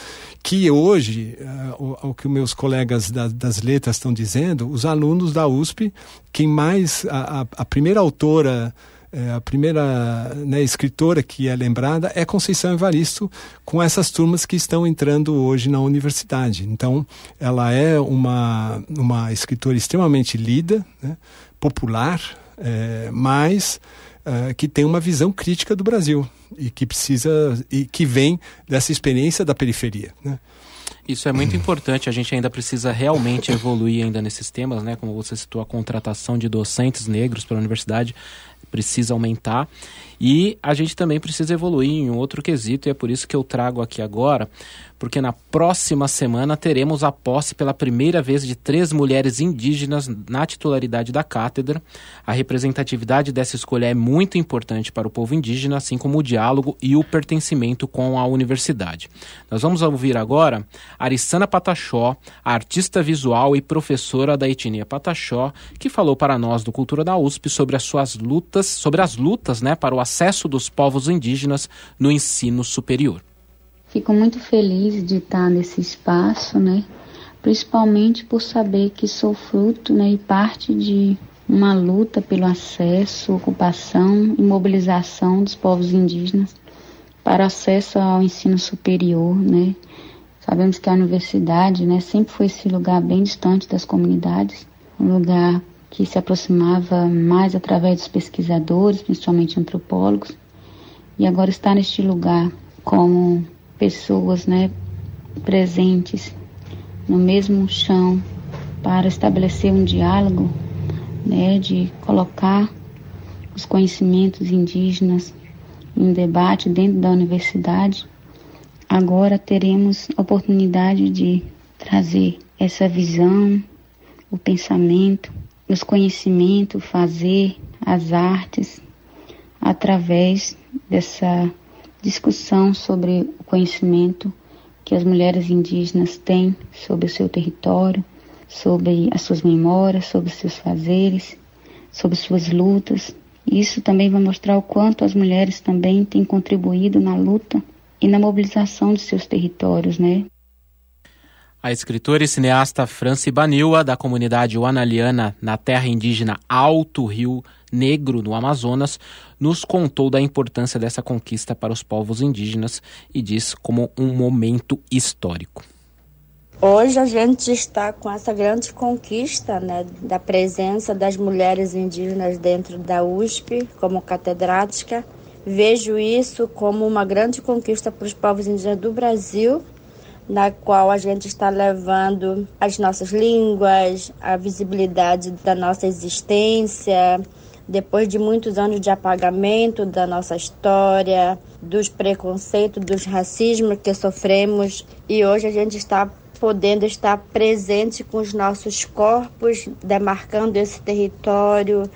que hoje, uh, o, o, que meus colegas da, das letras estão dizendo, os alunos da USP, quem mais, a, a, a primeira autora eh, a primeira né, escritora que é lembrada é Conceição Evaristo, com essas turmas que estão entrando hoje na universidade. Então, ela é uma, uma escritora extremamente lida, né, popular, é, mas uh, que tem uma visão crítica do Brasil e que precisa e que vem dessa experiência da periferia. Né? Isso é muito importante, a gente ainda precisa realmente evoluir ainda nesses temas, né? Como você citou, a contratação de docentes negros para a universidade precisa aumentar. E a gente também precisa evoluir em um outro quesito, e é por isso que eu trago aqui agora porque na próxima semana teremos a posse pela primeira vez de três mulheres indígenas na titularidade da cátedra. A representatividade dessa escolha é muito importante para o povo indígena, assim como o diálogo e o pertencimento com a universidade. Nós vamos ouvir agora Arissana Pataxó, artista visual e professora da etnia Pataxó, que falou para nós do Cultura da USP sobre as suas lutas, sobre as lutas né, para o acesso dos povos indígenas no ensino superior. Fico muito feliz de estar nesse espaço, né? Principalmente por saber que sou fruto né, e parte de uma luta pelo acesso, ocupação e mobilização dos povos indígenas para acesso ao ensino superior, né? Sabemos que a universidade, né, sempre foi esse lugar bem distante das comunidades, um lugar que se aproximava mais através dos pesquisadores, principalmente antropólogos, e agora está neste lugar como pessoas né, presentes no mesmo chão para estabelecer um diálogo, né, de colocar os conhecimentos indígenas em debate dentro da universidade. Agora teremos oportunidade de trazer essa visão, o pensamento, os conhecimentos, fazer as artes através dessa discussão sobre o conhecimento que as mulheres indígenas têm sobre o seu território, sobre as suas memórias, sobre os seus fazeres, sobre suas lutas. Isso também vai mostrar o quanto as mulheres também têm contribuído na luta e na mobilização de seus territórios, né? A escritora e cineasta Franci Baniwa, da comunidade Wanaliana na terra indígena Alto Rio Negro, no Amazonas, nos contou da importância dessa conquista para os povos indígenas e diz como um momento histórico. Hoje a gente está com essa grande conquista né, da presença das mulheres indígenas dentro da USP como catedrática. Vejo isso como uma grande conquista para os povos indígenas do Brasil na qual a gente está levando as nossas línguas, a visibilidade da nossa existência, depois de muitos anos de apagamento da nossa história, dos preconceitos, dos racismos que sofremos, e hoje a gente está podendo estar presente com os nossos corpos, demarcando esse território,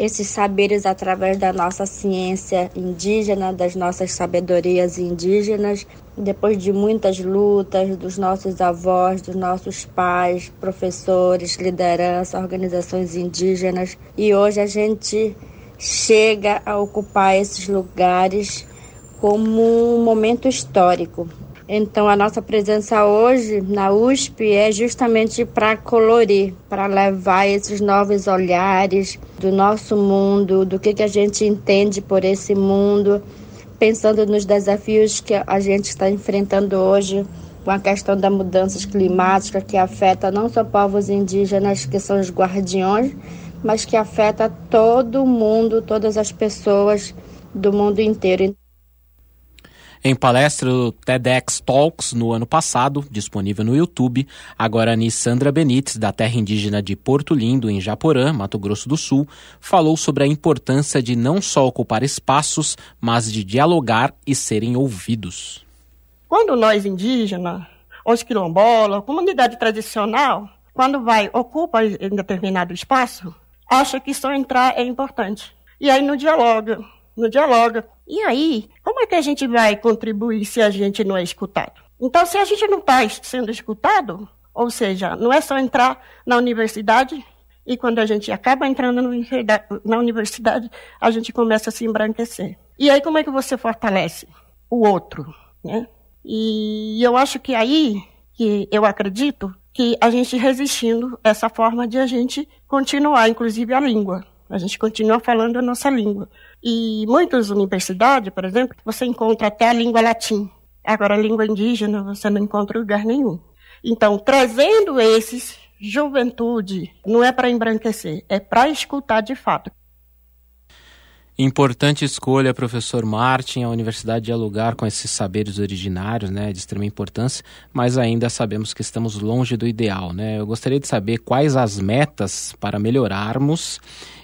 esses saberes através da nossa ciência indígena, das nossas sabedorias indígenas, depois de muitas lutas dos nossos avós, dos nossos pais, professores, liderança, organizações indígenas, e hoje a gente chega a ocupar esses lugares como um momento histórico. Então, a nossa presença hoje na USP é justamente para colorir, para levar esses novos olhares do nosso mundo, do que, que a gente entende por esse mundo, pensando nos desafios que a gente está enfrentando hoje com a questão das mudanças climáticas que afeta não só povos indígenas, que são os guardiões, mas que afeta todo mundo, todas as pessoas do mundo inteiro. Em palestra do TEDx Talks no ano passado, disponível no YouTube, a Guarani Sandra Benites, da terra indígena de Porto Lindo, em Japorã, Mato Grosso do Sul, falou sobre a importância de não só ocupar espaços, mas de dialogar e serem ouvidos. Quando nós indígenas, os quilombolas, comunidade tradicional, quando vai ocupa em determinado espaço, acha que só entrar é importante. E aí não dialoga, não dialoga. E aí, como é que a gente vai contribuir se a gente não é escutado? Então, se a gente não está sendo escutado, ou seja, não é só entrar na universidade e quando a gente acaba entrando na universidade, a gente começa a se embranquecer. E aí, como é que você fortalece o outro? Né? E eu acho que aí, que eu acredito, que a gente resistindo essa forma de a gente continuar, inclusive a língua. A gente continua falando a nossa língua. E muitas universidades, por exemplo, você encontra até a língua latim. Agora, a língua indígena você não encontra em lugar nenhum. Então, trazendo esses juventude, não é para embranquecer, é para escutar de fato. Importante escolha, professor Martin. A universidade dialogar com esses saberes originários, né, de extrema importância, mas ainda sabemos que estamos longe do ideal, né? Eu gostaria de saber quais as metas para melhorarmos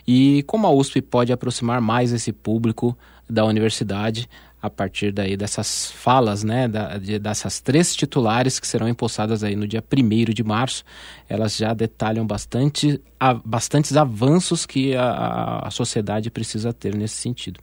e como a USP pode aproximar mais esse público da universidade a partir daí dessas falas, né, da, de, dessas três titulares que serão empossadas aí no dia 1 de março. Elas já detalham bastante, a, bastantes avanços que a, a sociedade precisa ter nesse sentido.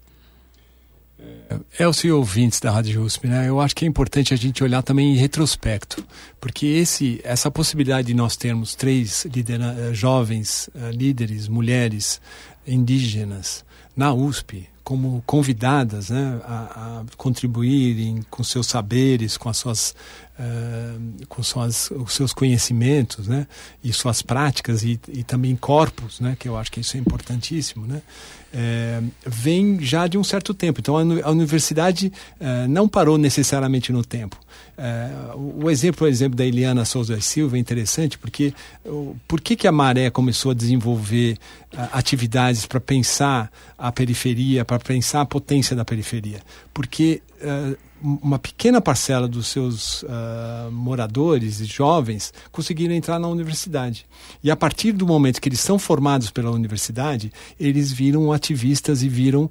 É, o senhor ouvintes da Rádio USP, né? Eu acho que é importante a gente olhar também em retrospecto, porque esse, essa possibilidade de nós termos três lidera, jovens uh, líderes, mulheres indígenas na USP, como convidadas né, a, a, contribuírem com seus saberes, com as suas, uh, com suas, os seus conhecimentos, né, e suas práticas e, e também corpos, né, que eu acho que isso é importantíssimo, né, é, vem já de um certo tempo. Então a, a universidade uh, não parou necessariamente no tempo. Uh, o, o exemplo, por exemplo, da Eliana Souza Silva é interessante porque uh, por que, que a Maré começou a desenvolver atividades para pensar a periferia, para pensar a potência da periferia? Porque uma pequena parcela dos seus uh, moradores e jovens conseguiram entrar na universidade. E a partir do momento que eles são formados pela universidade, eles viram ativistas e viram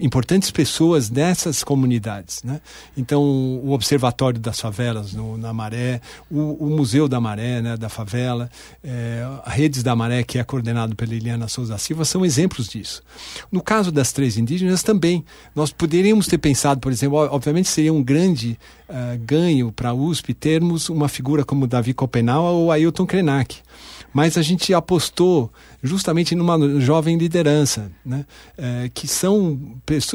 importantes pessoas nessas comunidades. Né? Então, o Observatório das Favelas no, na Maré, o, o, Museu da Maré, né, da favela, é, a Redes da Maré, que é coordenado pela Eliana Souza Silva, são exemplos disso. No caso das três indígenas também, nós poderíamos ter pensado, por exemplo, obviamente seria seria um grande uh, ganho para a USP termos uma figura como Davi Copenau ou Ailton Krenak. Mas a gente apostou justamente numa jovem liderança, né? É, que são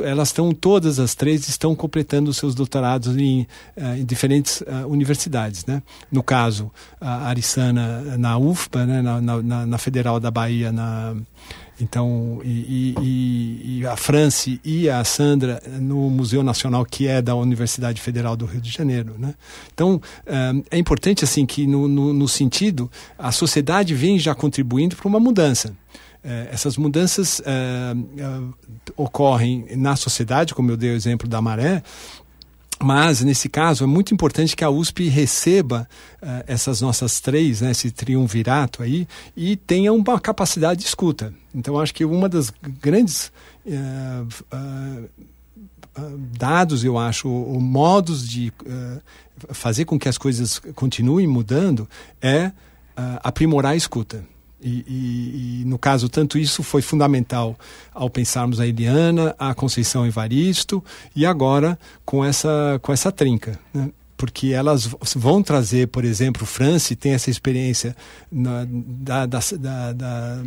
elas estão todas as três estão completando seus doutorados em, uh, em diferentes uh, universidades, né? No caso a Arissana na UFPA, né? na, na, na Federal da Bahia na então, e, e, e, a France e a Sandra no Museu Nacional, que é da Universidade Federal do Rio de Janeiro. Né? Então, é, é importante assim que, no, no, no, sentido, a sociedade vem já contribuindo para uma mudança. É, essas mudanças é, ocorrem na sociedade, como eu dei o exemplo da maré, mas, nesse caso, é muito importante que a USP receba uh, essas nossas três, né, esse triunvirato aí, e tenha uma capacidade de escuta. Então, acho que uma das grandes uh, uh, dados, eu acho, ou modos de fazer com que as coisas continuem mudando é aprimorar a escuta. E, e, e, no caso, tanto isso foi fundamental ao pensarmos a Eliana, a Conceição Evaristo e agora com essa, com essa trinca. Né? Porque elas vão trazer, por exemplo, Franci tem essa experiência na, da, da, da, da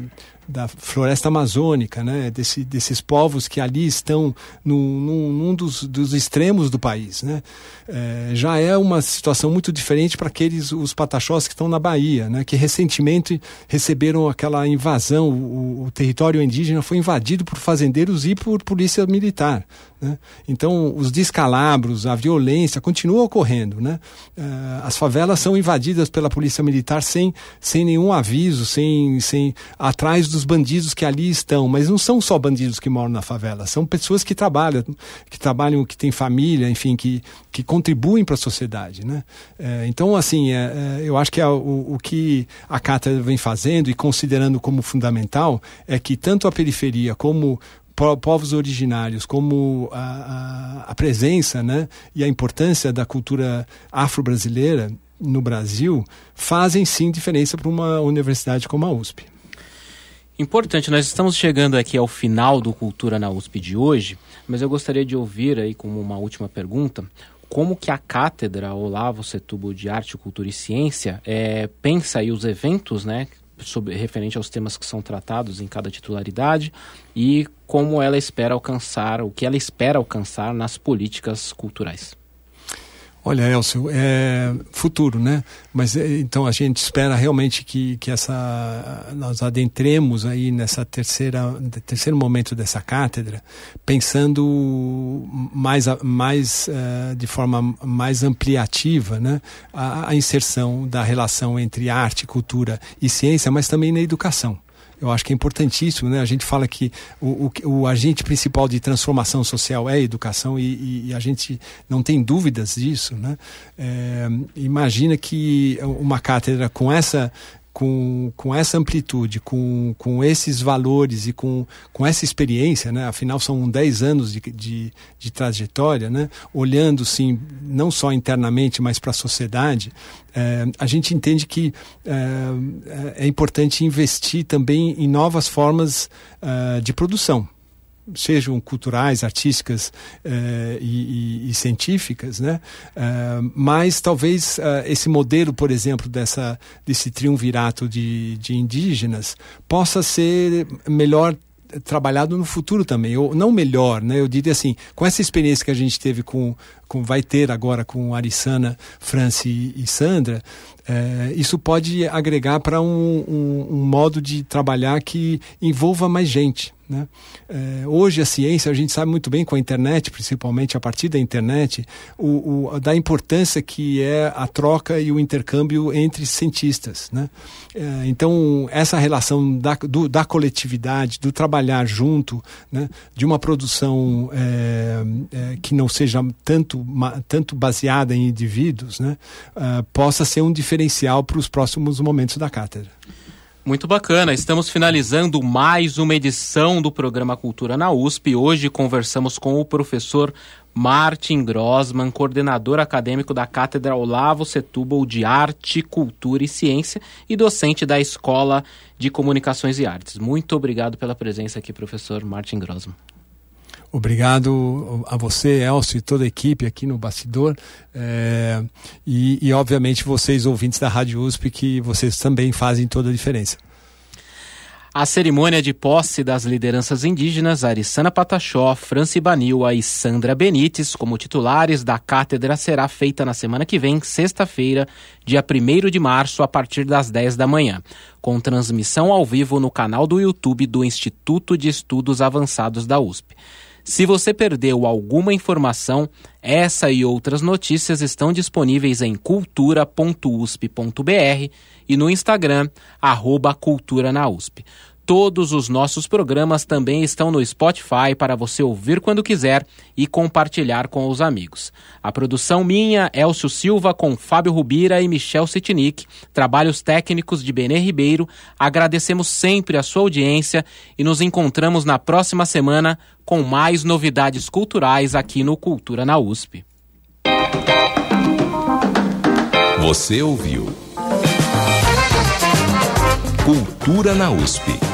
floresta amazônica, né? Desse, desses povos que ali estão num, num dos, dos, extremos do país. Né? É, já é uma situação muito diferente para aqueles os pataxós que estão na Bahia, né? que recentemente receberam aquela invasão, o, o território indígena foi invadido por fazendeiros e por polícia militar. Né? Então, os descalabros, a violência continua ocorrendo. Né? É, as favelas são invadidas pela polícia militar sem, sem nenhum aviso, sem, sem atrás dos bandidos que ali estão, mas não são só bandidos que moram na favela, são pessoas que trabalham, que trabalham, que têm família, enfim, que, que contribuem para a sociedade, né? É, então, assim, é, é, eu acho que é o, o que a cátedra vem fazendo e considerando como fundamental é que tanto a periferia como povos originários, como a, a, a, presença né, e a importância da cultura afro-brasileira no Brasil fazem sim diferença para uma universidade como a USP. Importante, nós estamos chegando aqui ao final do Cultura na USP de hoje, mas eu gostaria de ouvir aí como uma última pergunta, como que a cátedra Olavo Setúbal de Arte, Cultura e Ciência é, pensa aí os eventos, né, sobre, referente aos temas que são tratados em cada titularidade e como ela espera alcançar, o que ela espera alcançar nas políticas culturais. Olha, Elcio, é futuro, né? Mas é, então a gente espera realmente que, que essa nós adentremos aí nessa terceira terceiro momento dessa cátedra, pensando mais mais uh, de forma mais ampliativa, né? A, a inserção da relação entre arte, cultura e ciência, mas também na educação. Eu acho que é importantíssimo, né? A gente fala que o, o, o agente principal de transformação social é a educação e, e, e a gente não tem dúvidas disso, né? É, imagina que uma cátedra com essa com, com essa amplitude, com, com esses valores e com, com essa experiência, né? afinal são 10 anos de, de, de trajetória, né? olhando sim, não só internamente, mas para a sociedade, é, a gente entende que é, é, importante investir também em novas formas é, de produção sejam culturais, artísticas eh, e, e, e, científicas, né? Uh, mas talvez uh, esse modelo, por exemplo, dessa, desse triunvirato de, de indígenas possa ser melhor trabalhado no futuro também, ou não melhor, né? Eu diria assim, com essa experiência que a gente teve com, com vai ter agora com Arissana, Franci e Sandra, é, isso pode agregar para um, um, um modo de trabalhar que envolva mais gente. Né? É, hoje a ciência, a gente sabe muito bem com a internet, principalmente a partir da internet, o, o, da importância que é a troca e o intercâmbio entre cientistas. Né? É, então, essa relação da, do, da coletividade, do trabalhar junto, né? de uma produção é, é que não seja tanto, tanto baseada em indivíduos, né? É, possa ser um diferencial para os próximos momentos da cátedra. Muito bacana. Estamos finalizando mais uma edição do programa Cultura na USP. Hoje conversamos com o professor Martin Grossman, coordenador acadêmico da Cátedra Olavo Setúbal de Arte, Cultura e Ciência e docente da Escola de Comunicações e Artes. Muito obrigado pela presença aqui, professor Martin Grossman. Obrigado a você, Elcio, e toda a equipe aqui no bastidor. É, e, e, obviamente, vocês, ouvintes da Rádio USP, que vocês também fazem toda a diferença. A cerimônia de posse das lideranças indígenas Arissana Pataxó, Franci Banilha e Sandra Benites como titulares da cátedra será feita na semana que vem, sexta-feira, dia 1 de março, a partir das 10 da manhã, com transmissão ao vivo no canal do YouTube do Instituto de Estudos Avançados da USP. Se você perdeu alguma informação, essa e outras notícias estão disponíveis em cultura.usp.br e no Instagram, arroba Cultura na USP. Todos os nossos programas também estão no Spotify para você ouvir quando quiser e compartilhar com os amigos. A produção minha, Elcio Silva, com Fábio Rubira e Michel Sitnik, trabalhos técnicos de Benê Ribeiro. Agradecemos sempre a sua audiência e nos encontramos na próxima semana com mais novidades culturais aqui no Cultura na USP. Você ouviu Cultura na USP.